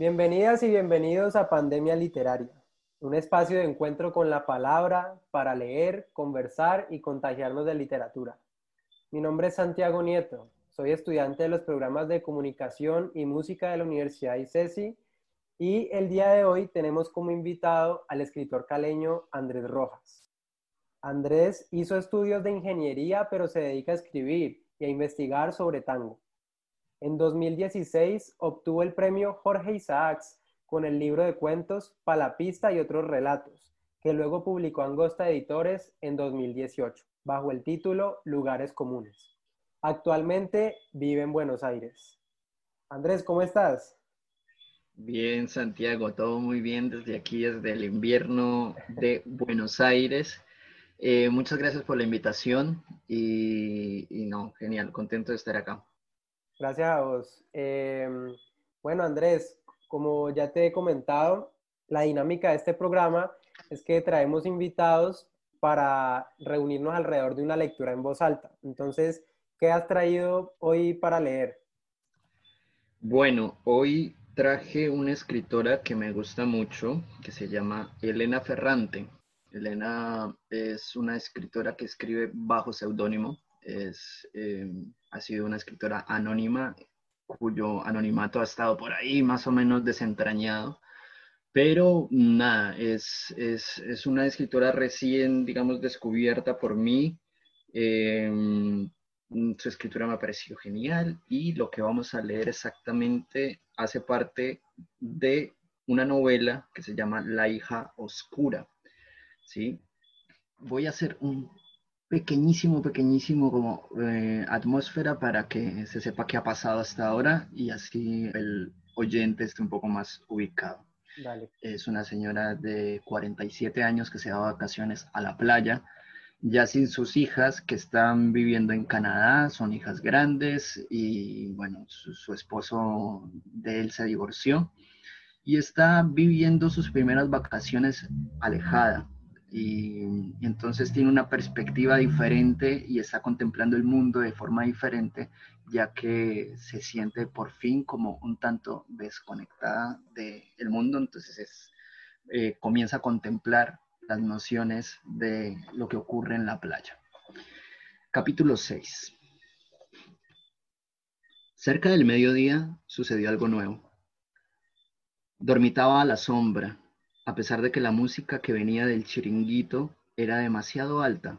Bienvenidas y bienvenidos a Pandemia Literaria, un espacio de encuentro con la palabra para leer, conversar y contagiarnos de literatura. Mi nombre es Santiago Nieto, soy estudiante de los programas de comunicación y música de la Universidad ICESI y el día de hoy tenemos como invitado al escritor caleño Andrés Rojas. Andrés hizo estudios de ingeniería, pero se dedica a escribir y a investigar sobre tango. En 2016 obtuvo el premio Jorge Isaacs con el libro de cuentos Palapista y otros relatos, que luego publicó Angosta Editores en 2018, bajo el título Lugares Comunes. Actualmente vive en Buenos Aires. Andrés, ¿cómo estás? Bien, Santiago, todo muy bien desde aquí, desde el invierno de Buenos Aires. Eh, muchas gracias por la invitación y, no, genial, contento de estar acá. Gracias a vos. Em, bueno, Andrés, como ya te he comentado, la dinámica de este programa es que traemos invitados para reunirnos alrededor de una lectura en voz alta. Entonces, ¿qué has traído hoy para leer? Bueno, hoy traje una escritora que me gusta mucho, que se llama Elena Ferrante. Elena es una escritora que escribe bajo seudónimo. Es, eh, ha sido una escritora anónima cuyo anonimato ha estado por ahí más o menos desentrañado. Pero nada, es, es, es una escritora recién, digamos, descubierta por mí. Em, su escritura me ha parecido genial y lo que vamos a leer exactamente hace parte de una novela que se llama La hija oscura. ¿sí? Voy a hacer un pequeñísimo, pequeñísimo como eh, atmósfera para que se sepa qué ha pasado hasta ahora y así el oyente esté un poco más ubicado. Es una señora de 47 años que se da vacaciones a la playa, ya sin sus hijas que están viviendo en Canadá, son hijas grandes y bueno, su esposo de él se divorció y está viviendo sus primeras vacaciones alejada y, entonces tiene una perspectiva diferente y está contemplando el mundo de forma diferente, ya que se siente por fin como un tanto desconectada del mundo, entonces eh, comienza a contemplar las nociones de lo que ocurre en la playa. Capítulo 6. Cerca del mediodía sucedió algo nuevo. Dormitaba a la sombra a pesar de que la música que venía del chiringuito era demasiado alta.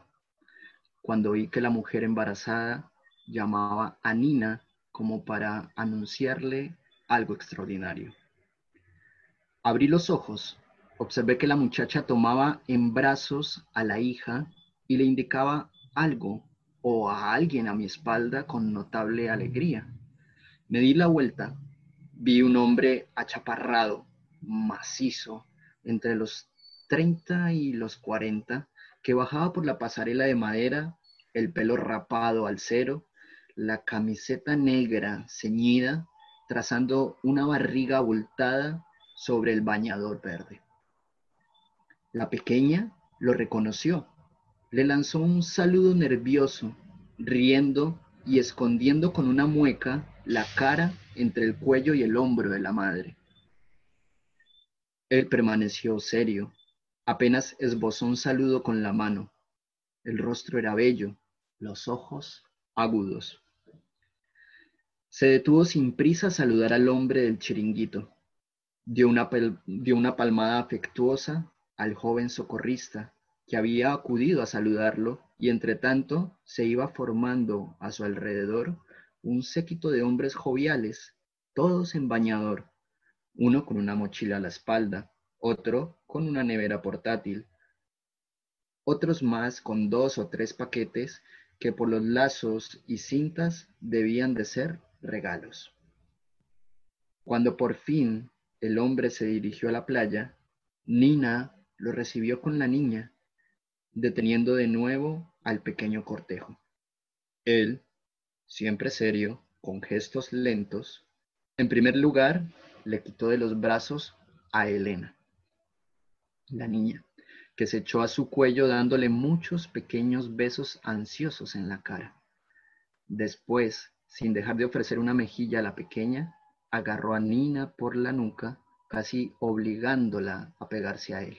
Cuando oí que la mujer embarazada llamaba a Nina como para anunciarle algo extraordinario. Abrí los ojos, observé que la muchacha tomaba en brazos a la hija y le indicaba algo o a alguien a mi espalda con notable alegría. Me di la vuelta, vi un hombre achaparrado, macizo, entre los 30 y los 40, que bajaba por la pasarela de madera, el pelo rapado al cero, la camiseta negra ceñida, trazando una barriga abultada sobre el bañador verde. La pequeña lo reconoció, le lanzó un saludo nervioso, riendo y escondiendo con una mueca la cara entre el cuello y el hombro de la madre. Él permaneció serio, apenas esbozó un saludo con la mano. El rostro era bello, los ojos agudos. Se detuvo sin prisa a saludar al hombre del chiringuito. Dio una, dio una palmada afectuosa al joven socorrista que había acudido a saludarlo y entre tanto se iba formando a su alrededor un séquito de hombres joviales, todos en bañador, uno con una mochila a la espalda, otro con una nevera portátil, otros más con dos o tres paquetes que por los lazos y cintas debían de ser regalos. Cuando por fin el hombre se dirigió a la playa, Nina lo recibió con la niña, deteniendo de nuevo al pequeño cortejo. Él, siempre serio, con gestos lentos, en primer lugar le quitó de los brazos a Elena, la niña, que se echó a su cuello dándole muchos pequeños besos ansiosos en la cara. Después, sin dejar de ofrecer una mejilla a la pequeña, agarró a Nina por la nuca, casi obligándola a pegarse a él.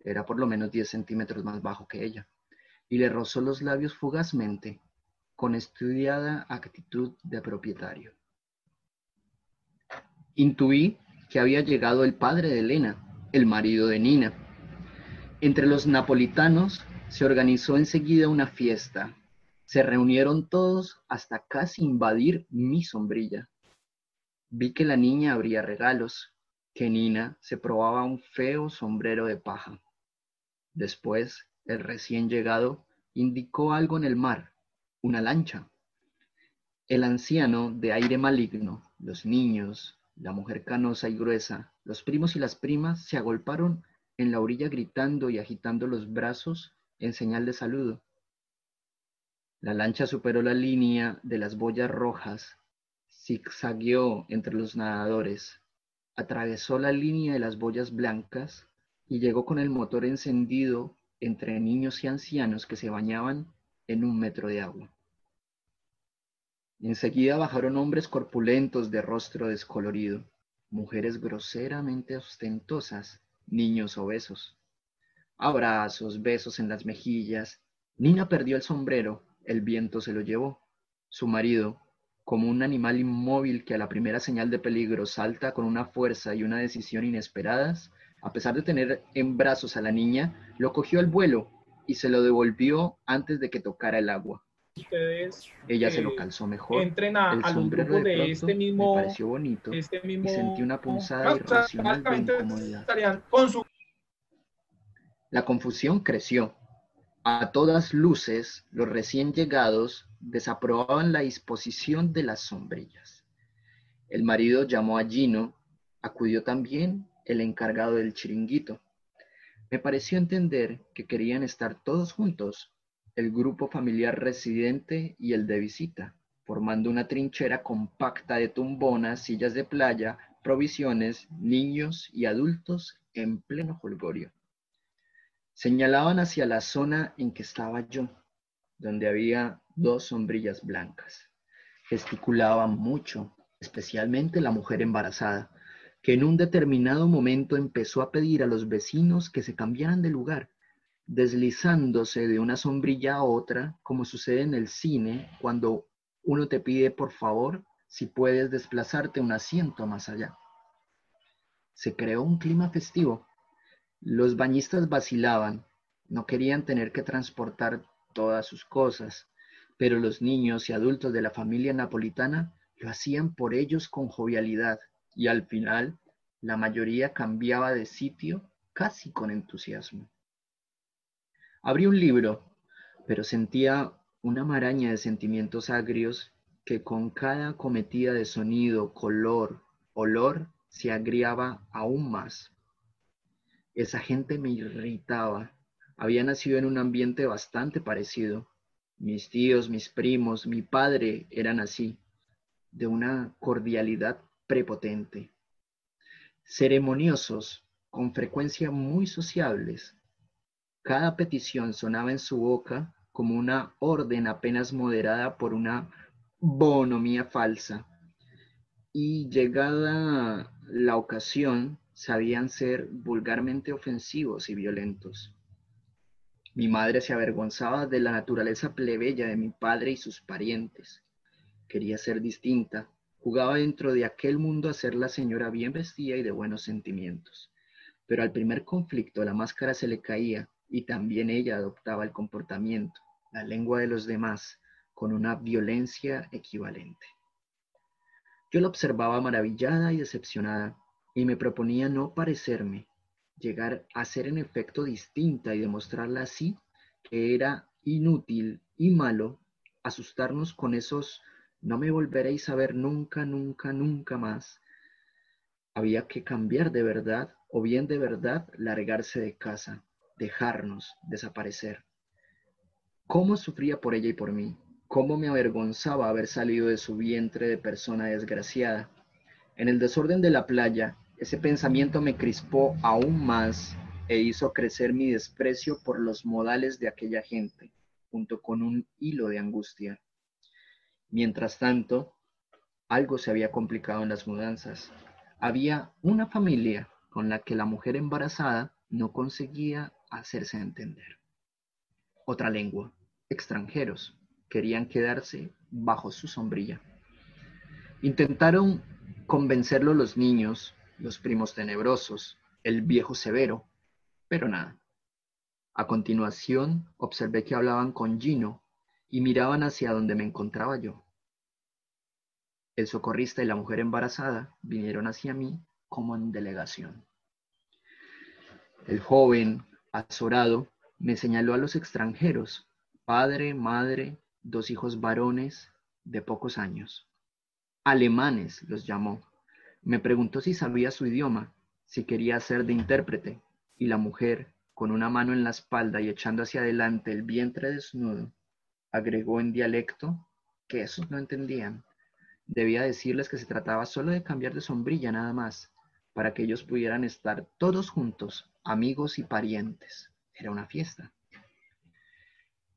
Era por lo menos 10 centímetros más bajo que ella, y le rozó los labios fugazmente, con estudiada actitud de propietario. Intuí que había llegado el padre de Elena, el marido de Nina. Entre los napolitanos se organizó enseguida una fiesta. Se reunieron todos hasta casi invadir mi sombrilla. Vi que la niña abría regalos, que Nina se probaba un feo sombrero de paja. Después, el recién llegado indicó algo en el mar, una lancha. El anciano de aire maligno, los niños, la mujer canosa y gruesa, los primos y las primas se agolparon en la orilla gritando y agitando los brazos en señal de saludo. La lancha superó la línea de las boyas rojas, zigzagueó entre los nadadores, atravesó la línea de las boyas blancas y llegó con el motor encendido entre niños y ancianos que se bañaban en un metro de agua. Enseguida bajaron hombres corpulentos de rostro descolorido, mujeres groseramente ostentosas, niños obesos. Abrazos, besos en las mejillas. Nina perdió el sombrero, el viento se lo llevó. Su marido, como un animal inmóvil que a la primera señal de peligro salta con una fuerza y una decisión inesperadas, a pesar de tener en brazos a la niña, lo cogió al vuelo y se lo devolvió antes de que tocara el agua. Ustedes Ella se lo eh, calzó mejor. entren a, El sombrero de este me mismo, pareció bonito este mismo y sentí una punzada irracional de incomodidad. con su La confusión creció. A todas luces, los recién llegados desaprobaban la disposición de las sombrillas. El marido llamó a Gino, acudió también el encargado del chiringuito. Me pareció entender que querían estar todos juntos, el grupo familiar residente y el de visita, formando una trinchera compacta de tumbonas, sillas de playa, provisiones, niños y adultos en pleno jolgorio. Señalaban hacia la zona en que estaba yo, donde había dos sombrillas blancas. Gesticulaban mucho, especialmente la mujer embarazada, que en un determinado momento empezó a pedir a los vecinos que se cambiaran de lugar, deslizándose de una sombrilla a otra, como sucede en el cine cuando uno te pide por favor si puedes desplazarte un asiento más allá. Se creó un clima festivo. Los bañistas vacilaban, no querían tener que transportar todas sus cosas, pero los niños y adultos de la familia napolitana lo hacían por ellos con jovialidad y al final la mayoría cambiaba de sitio casi con entusiasmo. Abrí un libro, pero sentía una maraña de sentimientos agrios que con cada cometida de sonido, color, olor, se agriaba aún más. Esa gente me irritaba. Había nacido en un ambiente bastante parecido. Mis tíos, mis primos, mi padre eran así, de una cordialidad prepotente. Ceremoniosos, con frecuencia muy sociables. Cada petición sonaba en su boca como una orden apenas moderada por una bonomía falsa. Y llegada la ocasión, sabían ser vulgarmente ofensivos y violentos. Mi madre se avergonzaba de la naturaleza plebeya de mi padre y sus parientes. Quería ser distinta, jugaba dentro de aquel mundo a ser la señora bien vestida y de buenos sentimientos. Pero al primer conflicto la máscara se le caía y también ella adoptaba el comportamiento, la lengua de los demás, con una violencia equivalente. Yo la observaba maravillada y decepcionada y me proponía no parecerme, llegar a ser en efecto distinta y demostrarla así que era inútil y malo asustarnos con esos no me volveréis a ver nunca, nunca, nunca más. Había que cambiar de verdad o bien de verdad largarse de casa, dejarnos, desaparecer. ¿Cómo sufría por ella y por mí? ¿Cómo me avergonzaba haber salido de su vientre de persona desgraciada? En el desorden de la playa, ese pensamiento me crispó aún más e hizo crecer mi desprecio por los modales de aquella gente, junto con un hilo de angustia. Mientras tanto, algo se había complicado en las mudanzas. Había una familia con la que la mujer embarazada no conseguía hacerse entender. Otra lengua, extranjeros, querían quedarse bajo su sombrilla. Intentaron convencerlo los niños, los primos tenebrosos, el viejo severo, pero nada. A continuación observé que hablaban con Gino y miraban hacia donde me encontraba yo. El socorrista y la mujer embarazada vinieron hacia mí como en delegación. El joven, azorado, me señaló a los extranjeros, padre, madre, dos hijos varones de pocos años. Alemanes los llamó. Me preguntó si sabía su idioma, si quería ser de intérprete, y la mujer, con una mano en la espalda y echando hacia adelante el vientre desnudo, agregó en dialecto que esos no entendían Debía decirles que se trataba solo de cambiar de sombrilla nada más, para que ellos pudieran estar todos juntos, amigos y parientes. Era una fiesta.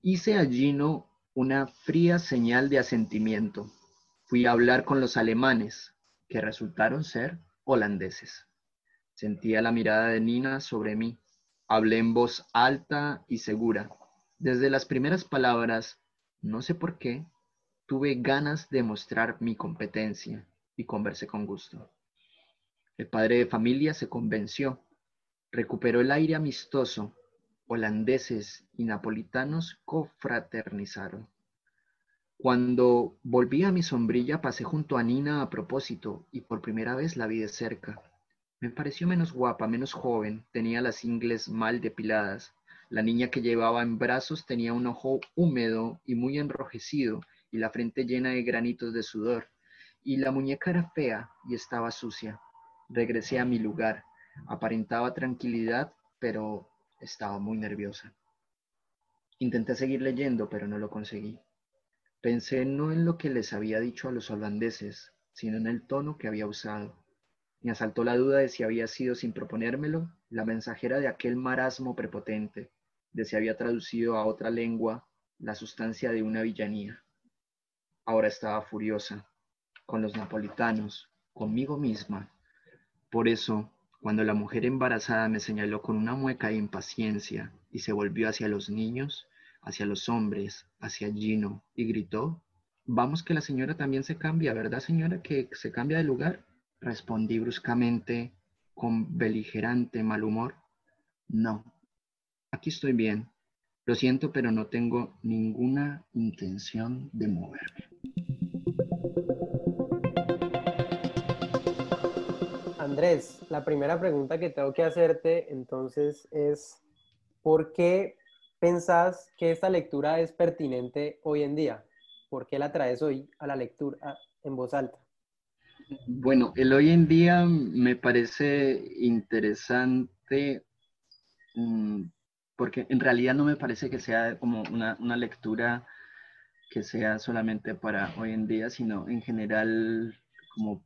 Hice a Gino una fría señal de asentimiento. Fui a hablar con los alemanes, que resultaron ser holandeses. Sentía la mirada de Nina sobre mí. Hablé en voz alta y segura. Desde las primeras palabras, no sé por qué, Tuve ganas de mostrar mi competencia y conversé con gusto. El padre de familia se convenció, recuperó el aire amistoso, holandeses y napolitanos confraternizaron. Cuando volví a mi sombrilla pasé junto a Nina a propósito y por primera vez la vi de cerca. Me pareció menos guapa, menos joven, tenía las ingles mal depiladas. La niña que llevaba en brazos tenía un ojo húmedo y muy enrojecido y la frente llena de granitos de sudor, y la muñeca era fea y estaba sucia. Regresé a mi lugar. Aparentaba tranquilidad, pero estaba muy nerviosa. Intenté seguir leyendo, pero no lo conseguí. Pensé no en lo que les había dicho a los holandeses, sino en el tono que había usado. Me asaltó la duda de si había sido, sin proponérmelo, la mensajera de aquel marasmo prepotente, de si había traducido a otra lengua la sustancia de una villanía. Ahora estaba furiosa, con los napolitanos, conmigo misma. Por eso, cuando la mujer embarazada me señaló con una mueca de impaciencia y se volvió hacia los niños, hacia los hombres, hacia Gino, y gritó, Vamos que la señora también se cambia, ¿verdad señora? Que se cambia de lugar. Respondí bruscamente, con beligerante mal humor. No, aquí estoy bien. Lo siento, pero no tengo ninguna intención de moverme. Andrés, la primera pregunta que tengo que hacerte entonces es, ¿por qué pensás que esta lectura es pertinente hoy en día? ¿Por qué la traes hoy a la lectura en voz alta? Bueno, el hoy en día me parece interesante mm, porque en realidad no me parece que sea como una, una lectura que sea solamente para hoy en día, sino en general como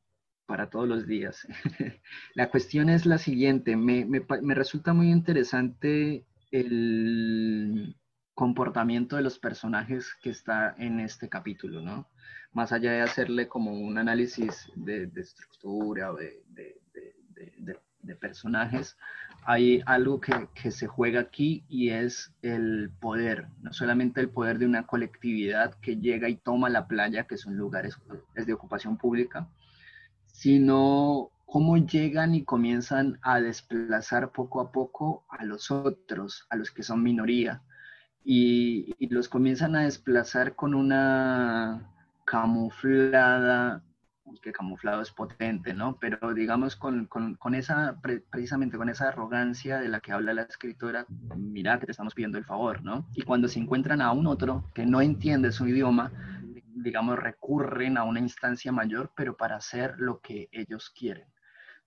para todos los días. la cuestión es la siguiente, me, me, resulta muy interesante el comportamiento de los personajes que está en este capítulo, ¿no? Más allá de hacerle como un análisis de, de estructura o de, de, de personajes, hay algo que, se juega aquí y es el poder, no solamente el poder de una colectividad que llega y toma la playa, que son lugares de ocupación pública, sino cómo llegan y comienzan a desplazar poco a poco a los otros, a los que son minoría, y, los comienzan a desplazar con una camuflada que camuflado es potente, ¿no? Pero digamos con, con, esa, precisamente con esa arrogancia de la que habla la escritora, mira que te estamos pidiendo el favor, ¿no? Y cuando se encuentran a un otro que no entiende su idioma, digamos, recurren a una instancia mayor, pero para hacer lo que ellos quieren.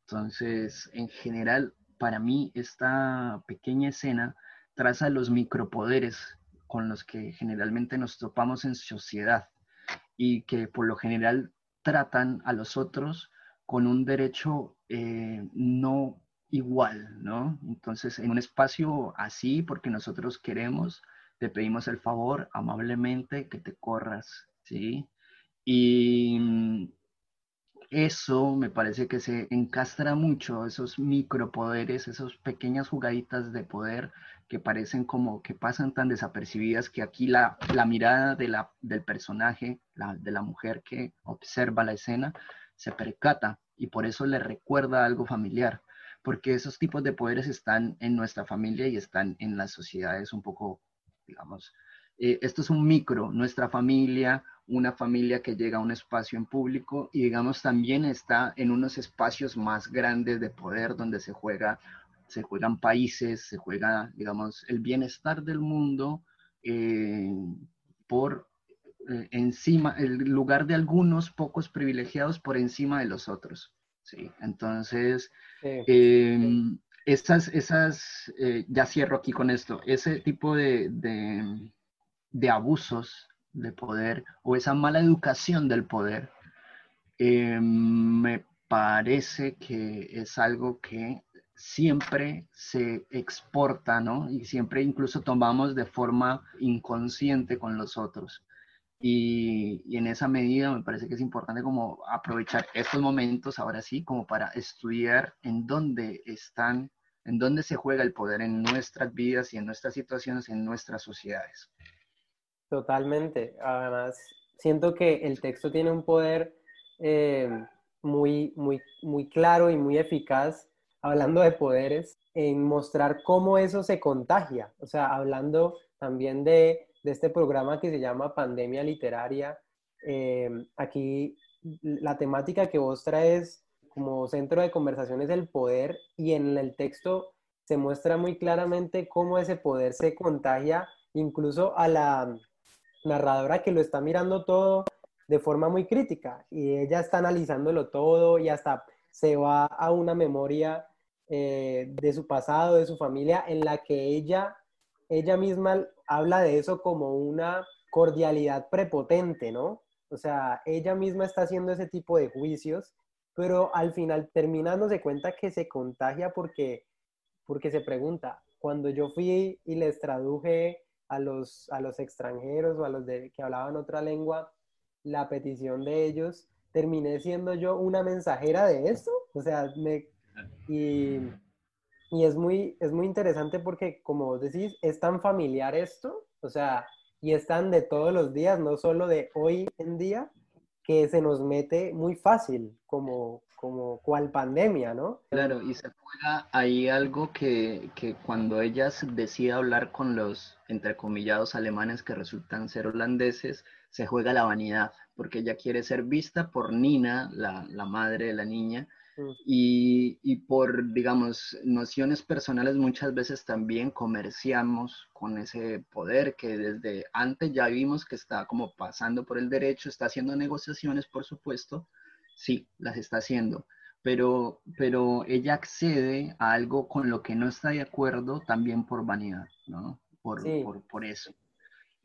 Entonces, en general, para mí, esta pequeña escena traza los micropoderes con los que generalmente nos topamos en sociedad y que por lo general tratan a los otros con un derecho eh, no igual, ¿no? Entonces, en un espacio así, porque nosotros queremos, te pedimos el favor amablemente que te corras, ¿sí? Y, eso me parece que se encastra mucho, esos micropoderes, esas pequeñas jugaditas de poder que parecen como que pasan tan desapercibidas que aquí la, la mirada de la, del personaje, la, de la mujer que observa la escena, se percata y por eso le recuerda algo familiar, porque esos tipos de poderes están en nuestra familia y están en las sociedades un poco, digamos, eh, esto es un micro, nuestra familia, una familia que llega a un espacio en público y digamos también está en unos espacios más grandes de poder donde se juega, se juegan países, se juega, digamos, el bienestar del mundo eh, por eh, encima, el lugar de algunos pocos privilegiados por encima de los otros. Sí, entonces, em, esas, esas ya cierro aquí con esto, ese tipo de de abusos de poder o esa mala educación del poder, eh, me parece que es algo que siempre se exporta, ¿no? Y siempre incluso tomamos de forma inconsciente con los otros. Y, y, en esa medida me parece que es importante como aprovechar estos momentos, ahora sí, como para estudiar en dónde están, en dónde se juega el poder en nuestras vidas y en nuestras situaciones, en nuestras sociedades. Totalmente. Además, siento que el texto tiene un poder eh, muy, muy, muy claro y muy eficaz, hablando de poderes, en mostrar cómo eso se contagia. O sea, hablando también de, este programa que se llama Pandemia Literaria. Eh, aquí la temática que vos traes como centro de conversación es el poder y en el texto se muestra muy claramente cómo ese poder se contagia incluso a la, narradora que lo está mirando todo de forma muy crítica y ella está analizándolo todo y hasta se va a una memoria eh, de su pasado, de su familia, en la que ella, ella misma habla de eso como una cordialidad prepotente, ¿no? O sea, ella misma está haciendo ese tipo de juicios, pero al final termina dándose cuenta que se contagia porque, porque se pregunta, cuando yo fui y les traduje a los, a los extranjeros o a los de, que hablaban otra lengua la petición de ellos, terminé siendo yo una mensajera de esto. O sea, me, y, y es, muy, es muy interesante porque, como vos decís, es tan familiar esto, o sea, y es tan de todos los días, no solo de hoy en día, que se nos mete muy fácil, como, como cual pandemia, ¿no? Claro, y se juega ahí algo que, que cuando ella decide hablar con los, entrecomillados, alemanes que resultan ser holandeses, se juega la vanidad, porque ella quiere ser vista por Nina, la, la madre de la niña, mm. y, y, por, digamos, nociones personales muchas veces también comerciamos con ese poder que desde antes ya vimos que está como pasando por el derecho, está haciendo negociaciones, por supuesto, sí, las está haciendo, pero, pero ella accede a algo con lo que no está de acuerdo también por vanidad, ¿no? Por, por, eso.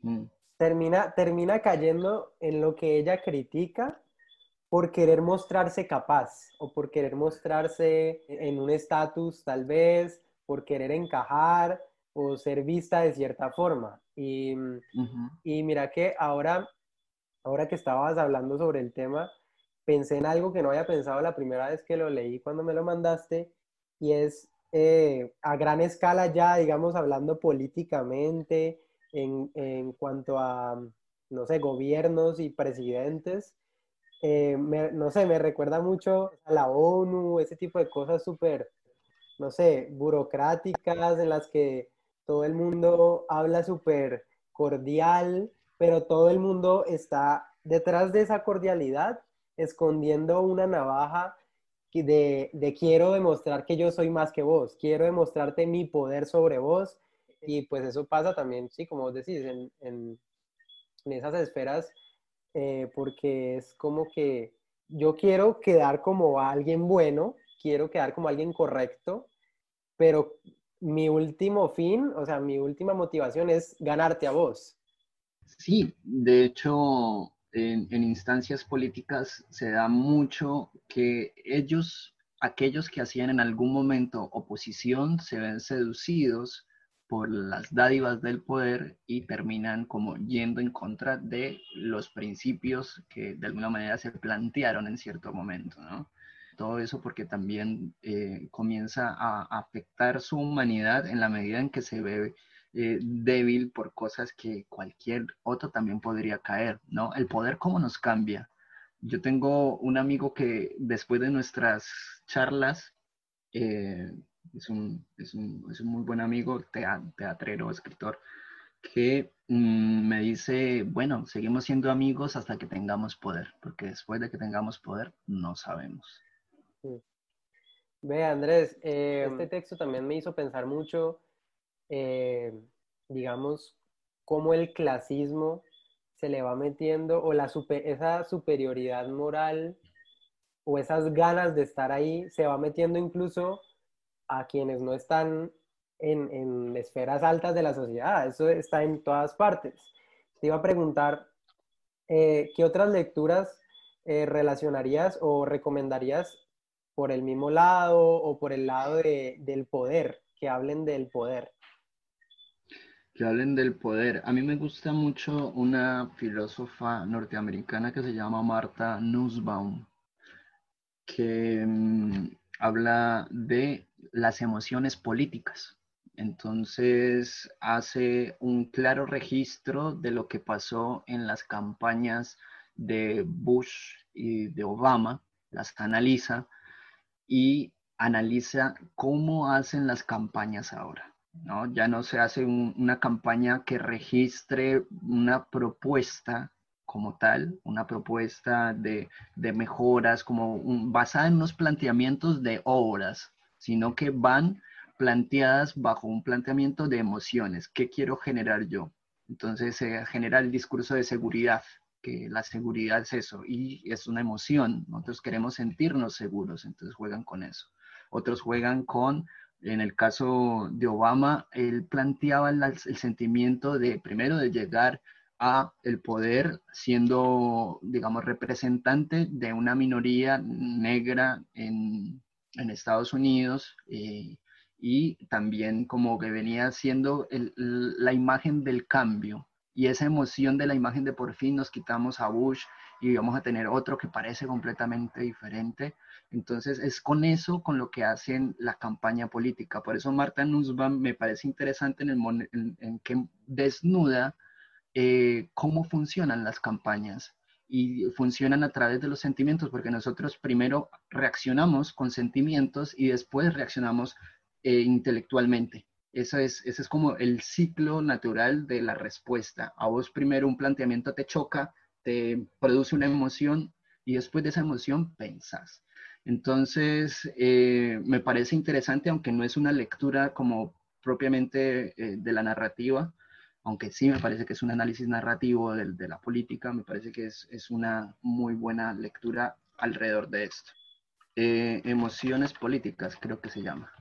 Mm. Termina, termina cayendo en lo que ella critica por querer mostrarse capaz o por querer mostrarse en un estatus tal vez, por querer encajar o ser vista de cierta forma. Y, y mira que ahora, ahora que estabas hablando sobre el tema, pensé en algo que no había pensado la primera vez que lo leí cuando me lo mandaste, y es eh, a gran escala ya, digamos, hablando políticamente en, en cuanto a, no sé, gobiernos y presidentes. Eh, no sé, me recuerda mucho a la ONU, ese tipo de cosas súper, no sé, burocráticas en las que todo el mundo habla súper cordial, pero todo el mundo está detrás de esa cordialidad escondiendo una navaja de, de, quiero demostrar que yo soy más que vos, quiero demostrarte mi poder sobre vos. Y pues eso pasa también, sí, como vos decís, en, en, esas esferas, eh, porque es como que yo quiero quedar como alguien bueno, quiero quedar como alguien correcto, pero mi último fin, o sea, mi última motivación es ganarte a vos. Sí, de hecho, en, instancias políticas se da mucho que ellos, aquellos que hacían en algún momento oposición, se ven seducidos por las dádivas del poder y terminan como yendo en contra de los principios que de alguna manera se plantearon en cierto momento, ¿no? Todo eso porque también eh, comienza a afectar su humanidad en la medida en que se ve eh, débil por cosas que cualquier otro también podría caer, ¿no? El poder cómo nos cambia. Yo tengo un amigo que después de nuestras charlas, eh, es, un, es, un, es, un, muy buen amigo, teatrero, escritor, que mm, me dice, bueno, seguimos siendo amigos hasta que tengamos poder, porque después de que tengamos poder, no sabemos. Ve, Andrés, eh, este texto también me hizo pensar mucho eh, digamos, cómo el clasismo se le va metiendo o la esa superioridad moral o esas ganas de estar ahí se va metiendo incluso a quienes no están en, esferas altas de la sociedad. Eso está en todas partes. Te iba a preguntar, eh, ¿qué otras lecturas eh, relacionarías o recomendarías por el mismo lado o por el lado del poder, que hablen del poder? Que hablen del poder. A mí me gusta mucho una filósofa norteamericana que se llama Marta Nussbaum, que mm, habla de las emociones políticas. Entonces hace un claro registro de lo que pasó en las campañas de Bush y de Obama, las analiza y analiza cómo hacen las campañas ahora. ¿No? Ya no se hace una campaña que registre una propuesta como tal, una propuesta de, mejoras como basada en unos planteamientos de obras, sino que van planteadas bajo un planteamiento de emociones. ¿Qué quiero generar yo? Entonces se genera el discurso de seguridad, que la seguridad es eso, y es una emoción. Nosotros queremos sentirnos seguros, entonces juegan con eso. Otros juegan con en el caso de Obama, él planteaba el, sentimiento de, primero, de llegar a el poder siendo, digamos, representante de una minoría negra en, Estados Unidos eh, y también como que venía siendo la imagen del cambio. Y esa emoción de la imagen de por fin nos quitamos a Bush y vamos a tener otro que parece completamente diferente. Entonces es con eso con lo que hacen la campaña política. Por eso Marta Nussbaum me parece interesante en, el, en, que desnuda eh, cómo funcionan las campañas y funcionan a través de los sentimientos, porque nosotros primero reaccionamos con sentimientos y después reaccionamos eh, intelectualmente. Eso es, ese es como el ciclo natural de la respuesta. A vos primero un planteamiento te choca, produce una emoción y después de esa emoción pensas. Entonces, eh, me parece interesante, aunque no es una lectura como propiamente eh, de la narrativa, aunque sí me parece que es un análisis narrativo de, la política, me parece que es, es, una muy buena lectura alrededor de esto. Eh, emociones políticas, creo que se llama.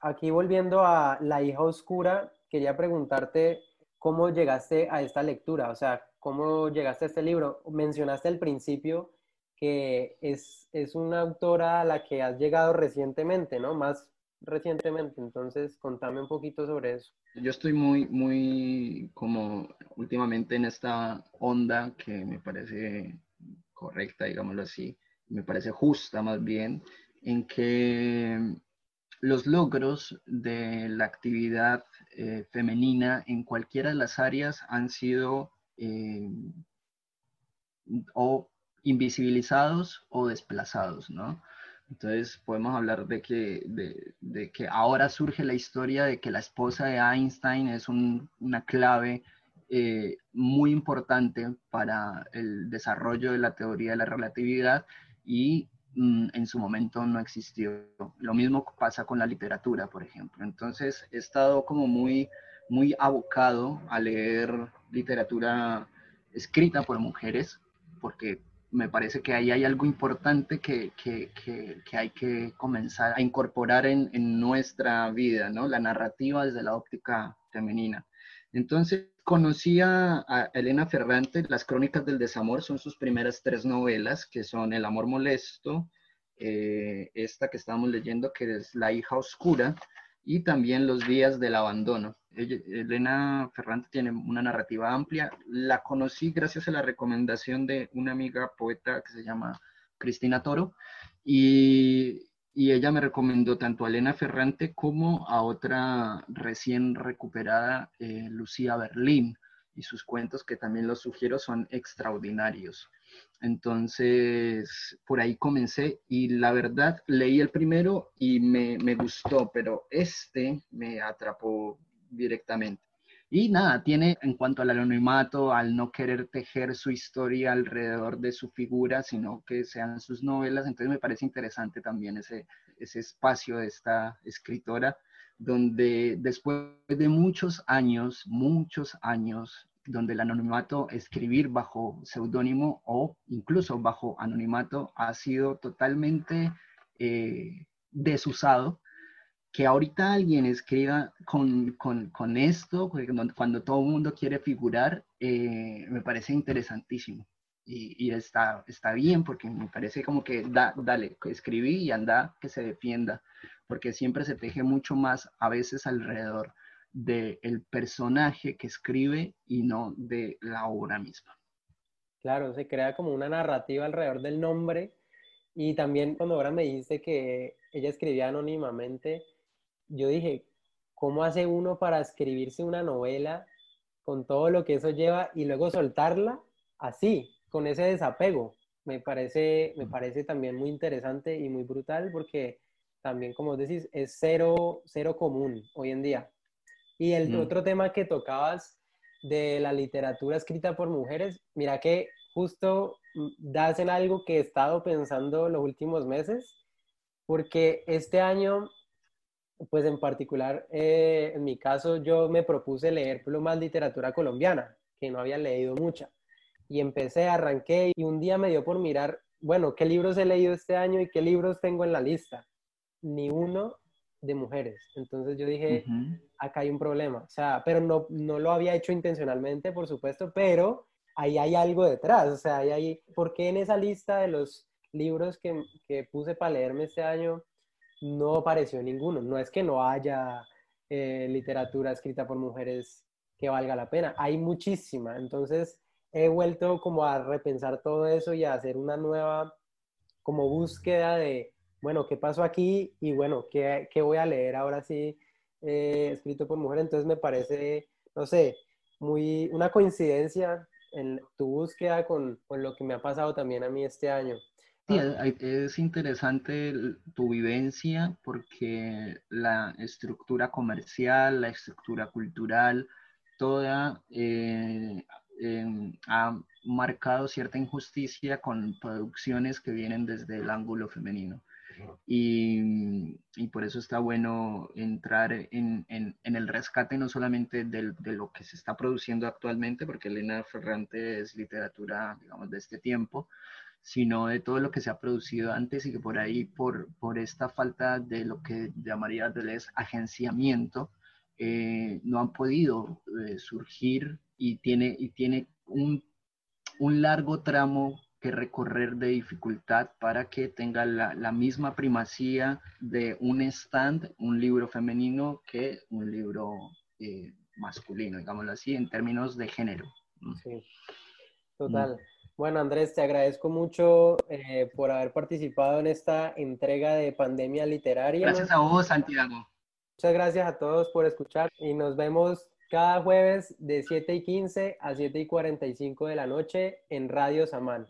Aquí volviendo a La hija oscura, quería preguntarte cómo llegaste a esta lectura, o sea, cómo llegaste a este libro. Mencionaste al principio que es, es una autora a la que has llegado recientemente, ¿no? Más recientemente, entonces contame un poquito sobre eso. Yo estoy muy, muy como últimamente en esta onda que me parece correcta, digámoslo así, me parece justa más bien, en que los logros de la actividad eh, femenina en cualquiera de las áreas han sido eh, o invisibilizados o desplazados, ¿no? Entonces podemos hablar de que, de, que ahora surge la historia de que la esposa de Einstein es una clave eh, muy importante para el desarrollo de la teoría de la relatividad y mm, en su momento no existió. Lo mismo pasa con la literatura, por ejemplo. Entonces he estado como muy, muy abocado a leer literatura escrita por mujeres, porque me parece que ahí hay algo importante que, que, que, hay que comenzar a incorporar en, en, nuestra vida, ¿no? La narrativa desde la óptica femenina. Entonces, conocí a, Elena Ferrante, Las Crónicas del Desamor, son sus primeras tres novelas, que son El Amor Molesto, eh, esta que estamos leyendo, que es La hija oscura, y también Los días del abandono. Elena Ferrante tiene una narrativa amplia. La conocí gracias a la recomendación de una amiga poeta que se llama Cristina Toro y, ella me recomendó tanto a Elena Ferrante como a otra recién recuperada, eh, Lucía Berlín, y sus cuentos que también los sugiero son extraordinarios. Entonces, por ahí comencé y la verdad leí el primero y me, me gustó, pero este me atrapó directamente. Y nada, tiene en cuanto al anonimato, al no querer tejer su historia alrededor de su figura, sino que sean sus novelas, entonces me parece interesante también ese, ese espacio de esta escritora, donde después de muchos años, muchos años, donde el anonimato, escribir bajo seudónimo o incluso bajo anonimato ha sido totalmente eh, desusado, que ahorita alguien escriba con, con, esto, cuando todo el mundo quiere figurar, eh, me parece interesantísimo. Y, está, está bien porque me parece como que da, dale, escribí y anda que se defienda, porque siempre se teje mucho más a veces alrededor del personaje que escribe y no de la obra misma. Claro, se crea como una narrativa alrededor del nombre y también cuando ahora me dice que ella escribía anónimamente, yo dije, ¿cómo hace uno para escribirse una novela con todo lo que eso lleva y luego soltarla así, con ese desapego? Me parece, me parece también muy interesante y muy brutal porque también, como decís, es cero, cero común hoy en día. Y el mm. otro tema que tocabas de la literatura escrita por mujeres, mira que justo mm, das en algo que he estado pensando los últimos meses, porque este año pues en particular, eh, en mi caso, yo me propuse leer más literatura colombiana, que no había leído mucha. Y empecé, arranqué y un día me dio por mirar, bueno, ¿qué libros he leído este año y qué libros tengo en la lista? Ni uno de mujeres. Entonces yo dije, acá hay un problema. O sea, pero no, no lo había hecho intencionalmente, por supuesto, pero ahí hay algo detrás. O sea, ahí hay, ¿por qué en esa lista de los libros que, que puse para leerme este año no apareció ninguno. No es que no haya eh, literatura escrita por mujeres que valga la pena, hay muchísima. Entonces he vuelto como a repensar todo eso y a hacer una nueva como búsqueda de, bueno, ¿qué pasó aquí? Y bueno, ¿qué, qué voy a leer ahora sí eh, escrito por mujeres? Entonces me parece, no sé, muy una coincidencia en tu búsqueda con, con lo que me ha pasado también a mí este año. Sí, es interesante tu vivencia porque la estructura comercial, la estructura cultural, toda eh, em, ha marcado cierta injusticia con producciones que vienen desde el ángulo femenino. Y, por eso está bueno entrar en, el rescate no solamente de lo que se está produciendo actualmente, porque Elena Ferrante es literatura, digamos, de este tiempo, sino de todo lo que se ha producido antes y que por ahí, por, por esta falta de lo que llamaría de agenciamiento, eh, no han podido eh, surgir y tiene, y tiene un, un, largo tramo que recorrer de dificultad para que tenga la, la, misma primacía de un stand, un libro femenino, que un libro eh, masculino, digámoslo así, en términos de género. Sí, total. Bueno, Andrés, te agradezco mucho eh, por haber participado en esta entrega de Pandemia Literaria. Gracias a vos, Santiago. Muchas gracias a todos por escuchar y nos vemos cada jueves de 7 y 15 a 7 y 45 de la noche en Radio Samán.